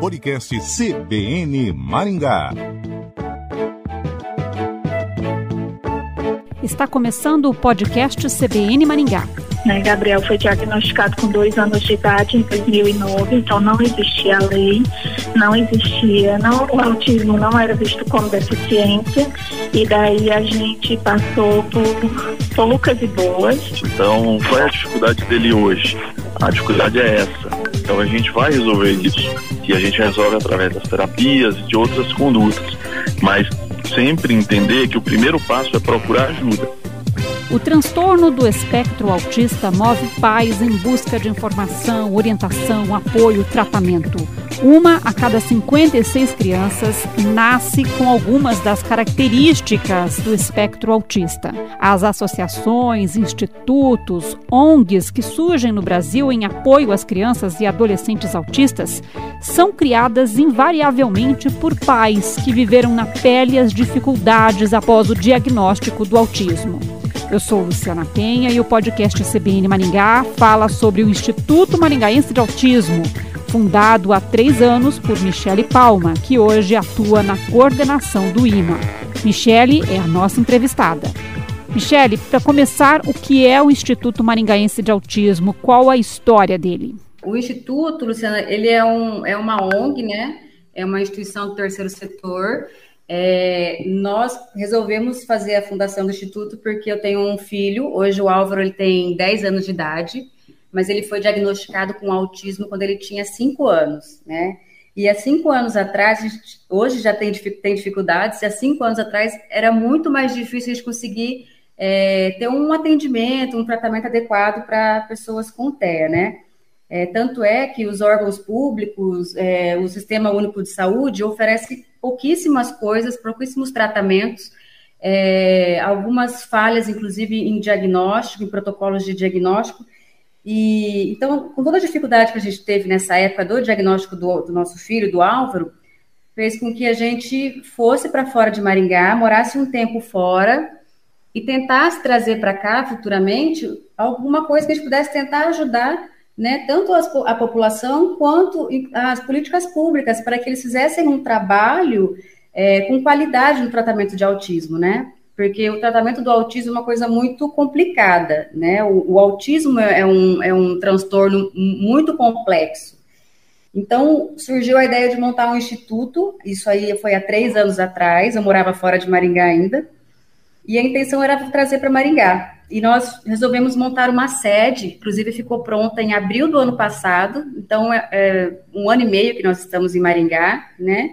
Podcast CBN Maringá. Está começando o podcast CBN Maringá. Né, Gabriel foi diagnosticado com dois anos de idade em 2009, então não existia lei, não existia, não, o autismo não era visto como deficiência, e daí a gente passou por poucas e boas. Então, qual é a dificuldade dele hoje? A dificuldade é essa. Então a gente vai resolver isso. E a gente resolve através das terapias e de outras condutas. Mas sempre entender que o primeiro passo é procurar ajuda. O transtorno do espectro autista move pais em busca de informação, orientação, apoio, tratamento. Uma a cada 56 crianças nasce com algumas das características do espectro autista. As associações, institutos, ONGs que surgem no Brasil em apoio às crianças e adolescentes autistas são criadas invariavelmente por pais que viveram na pele as dificuldades após o diagnóstico do autismo. Eu sou Luciana Penha e o podcast CBN Maringá fala sobre o Instituto Maringaense de Autismo, fundado há três anos por Michele Palma, que hoje atua na coordenação do IMA. Michele é a nossa entrevistada. Michele, para começar, o que é o Instituto Maringaense de Autismo? Qual a história dele? O Instituto, Luciana, ele é, um, é uma ONG, né? É uma instituição do terceiro setor é, nós resolvemos fazer a fundação do Instituto porque eu tenho um filho, hoje o Álvaro ele tem 10 anos de idade, mas ele foi diagnosticado com autismo quando ele tinha 5 anos, né? E há cinco anos atrás, gente, hoje já tem, tem dificuldades, e há cinco anos atrás era muito mais difícil de conseguir é, ter um atendimento, um tratamento adequado para pessoas com TEA, né? É, tanto é que os órgãos públicos, é, o Sistema Único de Saúde oferece pouquíssimas coisas, pouquíssimos tratamentos, é, algumas falhas, inclusive, em diagnóstico, em protocolos de diagnóstico. E então, com toda a dificuldade que a gente teve nessa época do diagnóstico do, do nosso filho, do Álvaro, fez com que a gente fosse para fora de Maringá, morasse um tempo fora e tentasse trazer para cá futuramente alguma coisa que a gente pudesse tentar ajudar né, tanto as, a população quanto as políticas públicas para que eles fizessem um trabalho é, com qualidade no tratamento de autismo, né? Porque o tratamento do autismo é uma coisa muito complicada, né? O, o autismo é um, é um transtorno muito complexo. Então, surgiu a ideia de montar um instituto, isso aí foi há três anos atrás, eu morava fora de Maringá ainda, e a intenção era trazer para Maringá. E nós resolvemos montar uma sede, inclusive ficou pronta em abril do ano passado, então é, é um ano e meio que nós estamos em Maringá, né?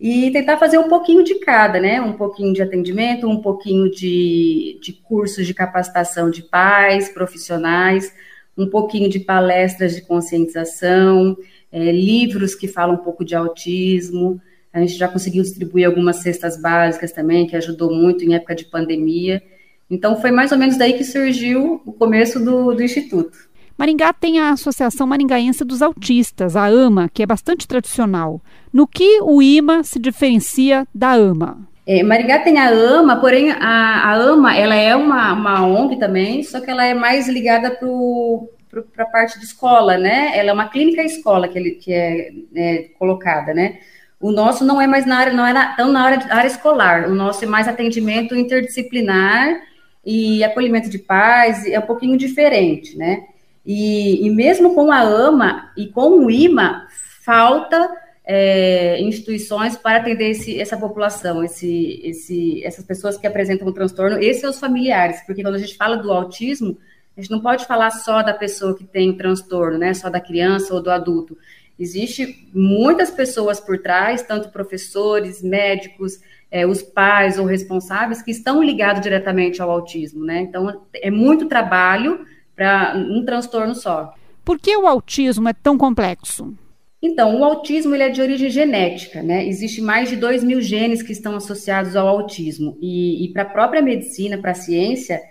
E tentar fazer um pouquinho de cada, né? Um pouquinho de atendimento, um pouquinho de, de cursos de capacitação de pais, profissionais, um pouquinho de palestras de conscientização, é, livros que falam um pouco de autismo. A gente já conseguiu distribuir algumas cestas básicas também, que ajudou muito em época de pandemia. Então, foi mais ou menos daí que surgiu o começo do, do Instituto. Maringá tem a Associação Maringaense dos Autistas, a AMA, que é bastante tradicional. No que o IMA se diferencia da AMA? É, Maringá tem a AMA, porém a, a AMA ela é uma, uma ONG também, só que ela é mais ligada para a parte de escola, né? Ela é uma clínica escola que, ele, que é, é colocada, né? O nosso não é mais na área, não é na, tão na área, área escolar. O nosso é mais atendimento interdisciplinar e acolhimento de pais é um pouquinho diferente, né? E, e mesmo com a AMA e com o IMA, falta é, instituições para atender esse, essa população, esse, esse, essas pessoas que apresentam um transtorno e seus familiares, porque quando a gente fala do autismo, a gente não pode falar só da pessoa que tem o transtorno, né? Só da criança ou do adulto. Existe muitas pessoas por trás, tanto professores, médicos, é, os pais ou responsáveis que estão ligados diretamente ao autismo, né? Então, é muito trabalho para um transtorno só. Por que o autismo é tão complexo? Então, o autismo ele é de origem genética, né? Existe mais de 2 mil genes que estão associados ao autismo. E, e para a própria medicina, para a ciência,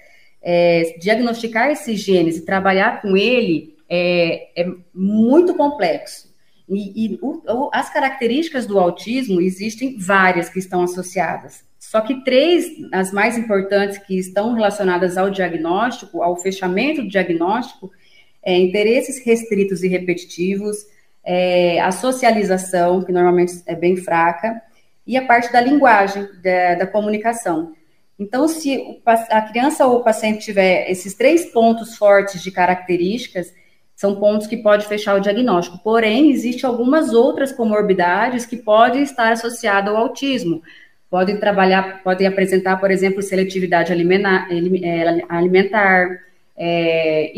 é, diagnosticar esses genes e trabalhar com ele é, é muito complexo. E, e o, o, as características do autismo existem várias que estão associadas. Só que três, as mais importantes que estão relacionadas ao diagnóstico, ao fechamento do diagnóstico, é interesses restritos e repetitivos, é, a socialização, que normalmente é bem fraca, e a parte da linguagem, da, da comunicação. Então, se a criança ou o paciente tiver esses três pontos fortes de características, são pontos que pode fechar o diagnóstico. Porém, existem algumas outras comorbidades que podem estar associadas ao autismo. Podem trabalhar, podem apresentar, por exemplo, seletividade alimentar, é, alimentar é,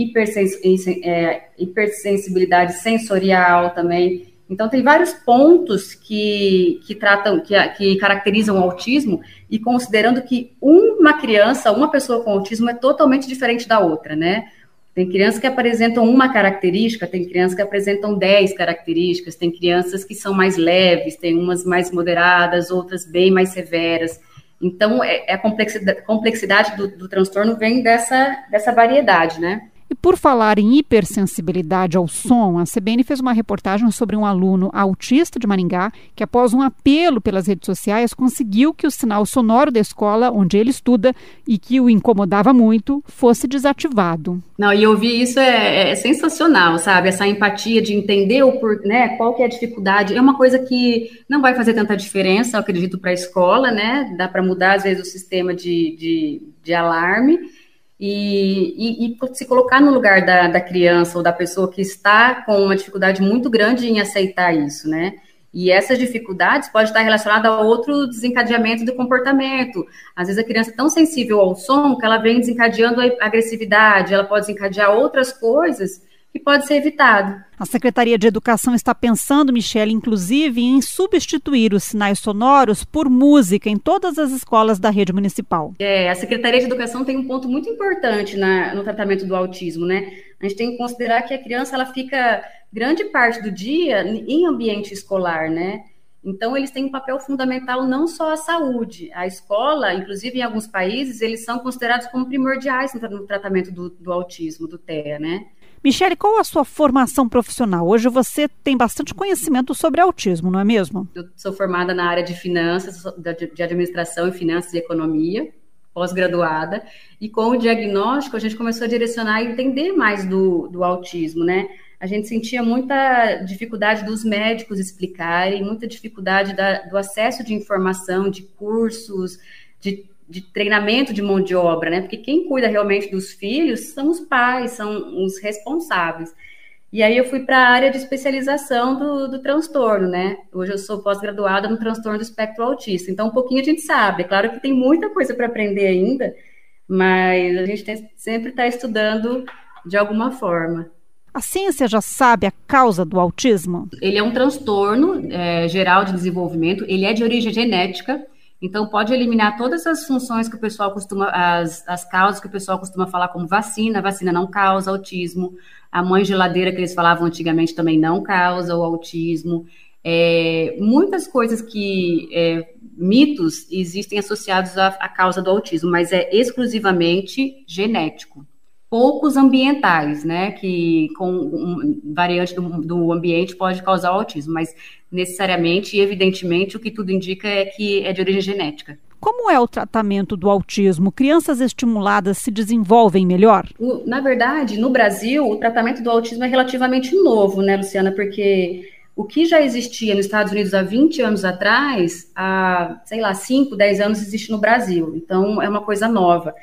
hipersensibilidade sensorial também. Então, tem vários pontos que, que tratam, que, que caracterizam o autismo, e considerando que uma criança, uma pessoa com autismo é totalmente diferente da outra, né? Tem crianças que apresentam uma característica, tem crianças que apresentam dez características, tem crianças que são mais leves, tem umas mais moderadas, outras bem mais severas. Então, é, é a complexidade, complexidade do, do transtorno vem dessa, dessa variedade, né? E por falar em hipersensibilidade ao som, a CBN fez uma reportagem sobre um aluno autista de Maringá que, após um apelo pelas redes sociais, conseguiu que o sinal sonoro da escola onde ele estuda e que o incomodava muito fosse desativado. Não, e ouvir isso é, é sensacional, sabe? Essa empatia de entender o por, né, qual que é a dificuldade. É uma coisa que não vai fazer tanta diferença, eu acredito, para a escola, né? Dá para mudar, às vezes, o sistema de, de, de alarme e, e, e, se colocar no lugar da, da criança ou da pessoa que está com uma dificuldade muito grande em aceitar isso, né? E essas dificuldades podem estar relacionadas a outro desencadeamento do comportamento. Às vezes a criança é tão sensível ao som que ela vem desencadeando a agressividade, ela pode desencadear outras coisas que pode ser evitado. A Secretaria de Educação está pensando, Michele, inclusive, em substituir os sinais sonoros por música em todas as escolas da rede municipal. É, a Secretaria de Educação tem um ponto muito importante na, no tratamento do autismo, né? A gente tem que considerar que a criança ela fica grande parte do dia em ambiente escolar, né? Então, eles têm um papel fundamental não só a saúde. A escola, inclusive em alguns países, eles são considerados como primordiais no, tratamento do, do autismo, do TEA, né? Michele, qual a sua formação profissional? Hoje você tem bastante conhecimento sobre autismo, não é mesmo? Eu sou formada na área de finanças, de administração e finanças e economia, pós-graduada, e com o diagnóstico a gente começou a direcionar e entender mais do, do autismo, né? A gente sentia muita dificuldade dos médicos explicarem, muita dificuldade da, do acesso de informação, de cursos, de de treinamento de mão de obra, né? Porque quem cuida realmente dos filhos são os pais, são os responsáveis. E aí eu fui para a área de especialização do, do transtorno, né? Hoje eu sou pós-graduada no transtorno do espectro autista. Então, um pouquinho a gente sabe. É claro que tem muita coisa para aprender ainda, mas a gente tem, sempre está estudando de alguma forma. A ciência já sabe a causa do autismo? Ele é um transtorno é, geral de desenvolvimento, ele é de origem genética, então, pode eliminar todas as funções que o pessoal costuma, as, as causas que o pessoal costuma falar como vacina. Vacina não causa autismo. A mãe geladeira que eles falavam antigamente também não causa o autismo. É, muitas coisas que, é, mitos existem associados à, à causa do autismo, mas é exclusivamente genético poucos ambientais, né, que com um, variante do, do, ambiente pode causar autismo, mas necessariamente e evidentemente o que tudo indica é que é de origem genética. Como é o tratamento do autismo? Crianças estimuladas se desenvolvem melhor? Na verdade, no Brasil, o tratamento do autismo é relativamente novo, né, Luciana? Porque o que já existia nos Estados Unidos há 20 anos atrás, há, sei lá, 5, 10 anos existe no Brasil. Então, é uma coisa nova.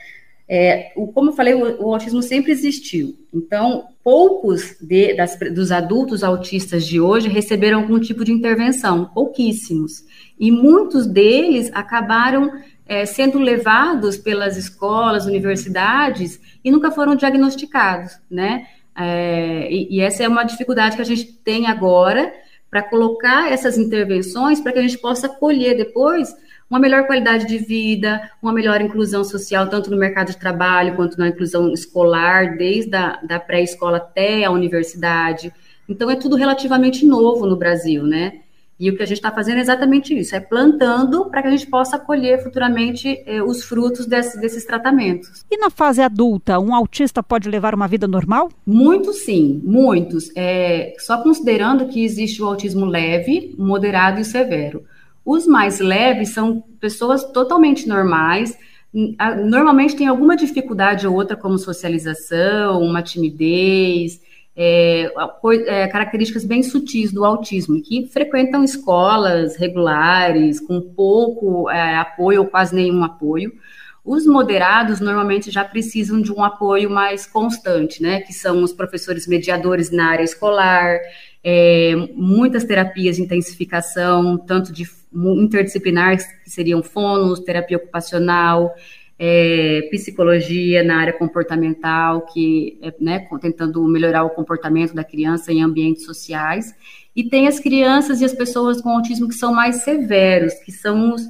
É, o, como eu falei, o, o, autismo sempre existiu. Então, poucos de, das, dos adultos autistas de hoje receberam algum tipo de intervenção, pouquíssimos. E muitos deles acabaram é, sendo levados pelas escolas, universidades e nunca foram diagnosticados, né? É, e, e essa é uma dificuldade que a gente tem agora para colocar essas intervenções para que a gente possa colher depois uma melhor qualidade de vida, uma melhor inclusão social, tanto no mercado de trabalho quanto na inclusão escolar, desde a da pré-escola até a universidade. Então, é tudo relativamente novo no Brasil, né? E o que a gente está fazendo é exatamente isso, é plantando para que a gente possa colher futuramente eh, os frutos desse, desses tratamentos. E na fase adulta, um autista pode levar uma vida normal? Muitos sim, muitos. É, só considerando que existe o autismo leve, moderado e severo. Os mais leves são pessoas totalmente normais, normalmente tem alguma dificuldade ou outra, como socialização, uma timidez, é, é, características bem sutis do autismo, que frequentam escolas regulares, com pouco é, apoio ou quase nenhum apoio. Os moderados normalmente já precisam de um apoio mais constante, né? Que são os professores mediadores na área escolar, é, muitas terapias de intensificação, tanto de interdisciplinar, que seriam fonos, terapia ocupacional, é, psicologia na área comportamental, que é né, tentando melhorar o comportamento da criança em ambientes sociais, e tem as crianças e as pessoas com autismo que são mais severos, que são os,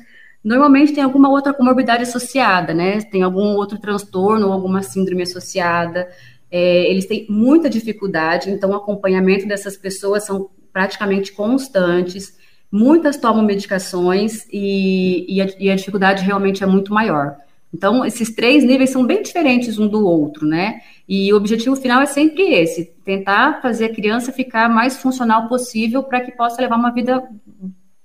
normalmente tem alguma outra comorbidade associada, né? Tem algum outro transtorno, alguma síndrome associada. É, eles têm muita dificuldade, então o acompanhamento dessas pessoas são praticamente constantes. Muitas tomam medicações e, e, a, e a dificuldade realmente é muito maior. Então, esses três níveis são bem diferentes um do outro, né? E o objetivo final é sempre esse: tentar fazer a criança ficar mais funcional possível para que possa levar uma vida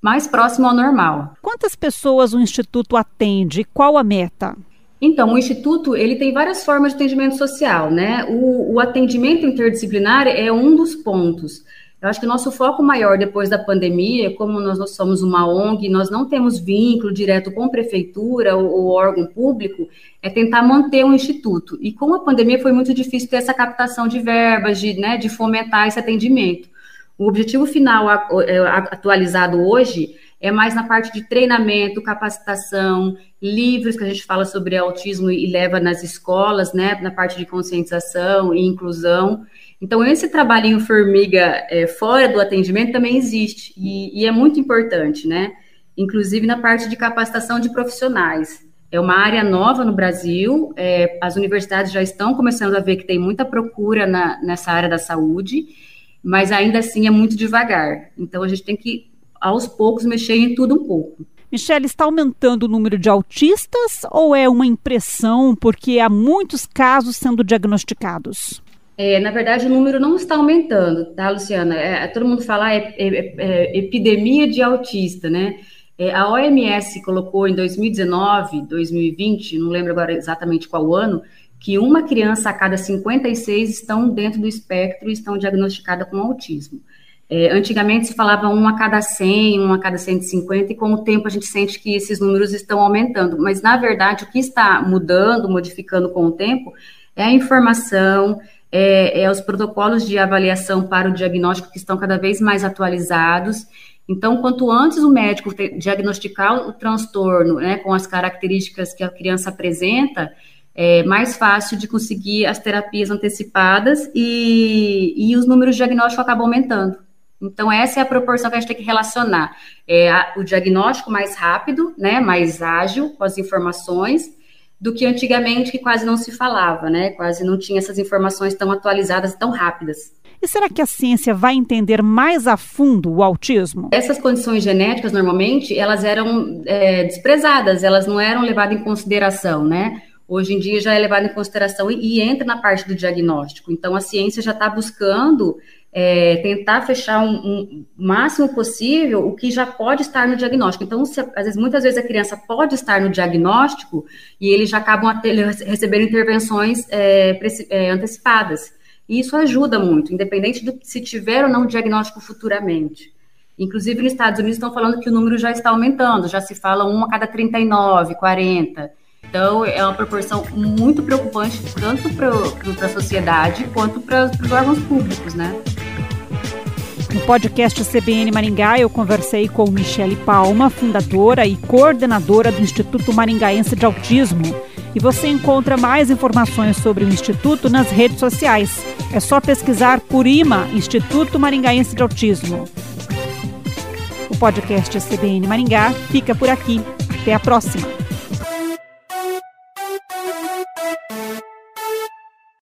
mais próxima ao normal. Quantas pessoas o Instituto atende? Qual a meta? Então, o Instituto ele tem várias formas de atendimento social, né? O, o atendimento interdisciplinar é um dos pontos. Eu acho que o nosso foco maior depois da pandemia, como nós, somos uma ONG, nós não temos vínculo direto com prefeitura ou, ou órgão público, é tentar manter o instituto. E com a pandemia foi muito difícil ter essa captação de verbas, de, né, de fomentar esse atendimento. O objetivo final é, atualizado hoje é mais na parte de treinamento, capacitação, livros que a gente fala sobre autismo e leva nas escolas, né, na parte de conscientização e inclusão. Então, esse trabalhinho formiga é, fora do atendimento também existe e, e, é muito importante, né? Inclusive na parte de capacitação de profissionais. É uma área nova no Brasil, é, as universidades já estão começando a ver que tem muita procura na, nessa área da saúde, mas ainda assim é muito devagar. Então, a gente tem que, aos poucos, mexer em tudo um pouco. Michelle, está aumentando o número de autistas ou é uma impressão porque há muitos casos sendo diagnosticados? É, na verdade, o número não está aumentando, tá, Luciana? É, todo mundo fala ah, é, é, é, epidemia de autista, né? É, a OMS colocou em 2019, 2020, não lembro agora exatamente qual ano, que uma criança a cada 56 estão dentro do espectro e estão diagnosticadas com autismo. É, antigamente se falava um a cada 100, um a cada 150, e com o tempo a gente sente que esses números estão aumentando. Mas, na verdade, o que está mudando, modificando com o tempo, é a informação, é, é, os protocolos de avaliação para o diagnóstico que estão cada vez mais atualizados. Então, quanto antes o médico diagnosticar o transtorno, né, com as características que a criança apresenta, é mais fácil de conseguir as terapias antecipadas e, e os números de diagnóstico acabam aumentando. Então, essa é a proporção que a gente tem que relacionar. É a, o diagnóstico mais rápido, né, mais ágil, com as informações, do que antigamente, que quase não se falava, né? Quase não tinha essas informações tão atualizadas, tão rápidas. E será que a ciência vai entender mais a fundo o autismo? Essas condições genéticas, normalmente, elas eram é, desprezadas, elas não eram levadas em consideração, né? Hoje em dia já é levado em consideração e, e entra na parte do diagnóstico. Então, a ciência já está buscando é, tentar fechar um, um, máximo possível o que já pode estar no diagnóstico. Então, se, às vezes, muitas vezes a criança pode estar no diagnóstico e eles já acabam recebendo intervenções é, é, antecipadas. E isso ajuda muito, independente de se tiver ou não diagnóstico futuramente. Inclusive, nos Estados Unidos estão falando que o número já está aumentando, já se fala um a cada 39, 40. Então, é uma proporção muito preocupante, tanto para a sociedade quanto para os órgãos públicos, né? No podcast CBN Maringá, eu conversei com Michele Palma, fundadora e coordenadora do Instituto Maringaense de Autismo. E você encontra mais informações sobre o Instituto nas redes sociais. É só pesquisar por IMA, Instituto Maringaense de Autismo. O podcast CBN Maringá fica por aqui. Até a próxima!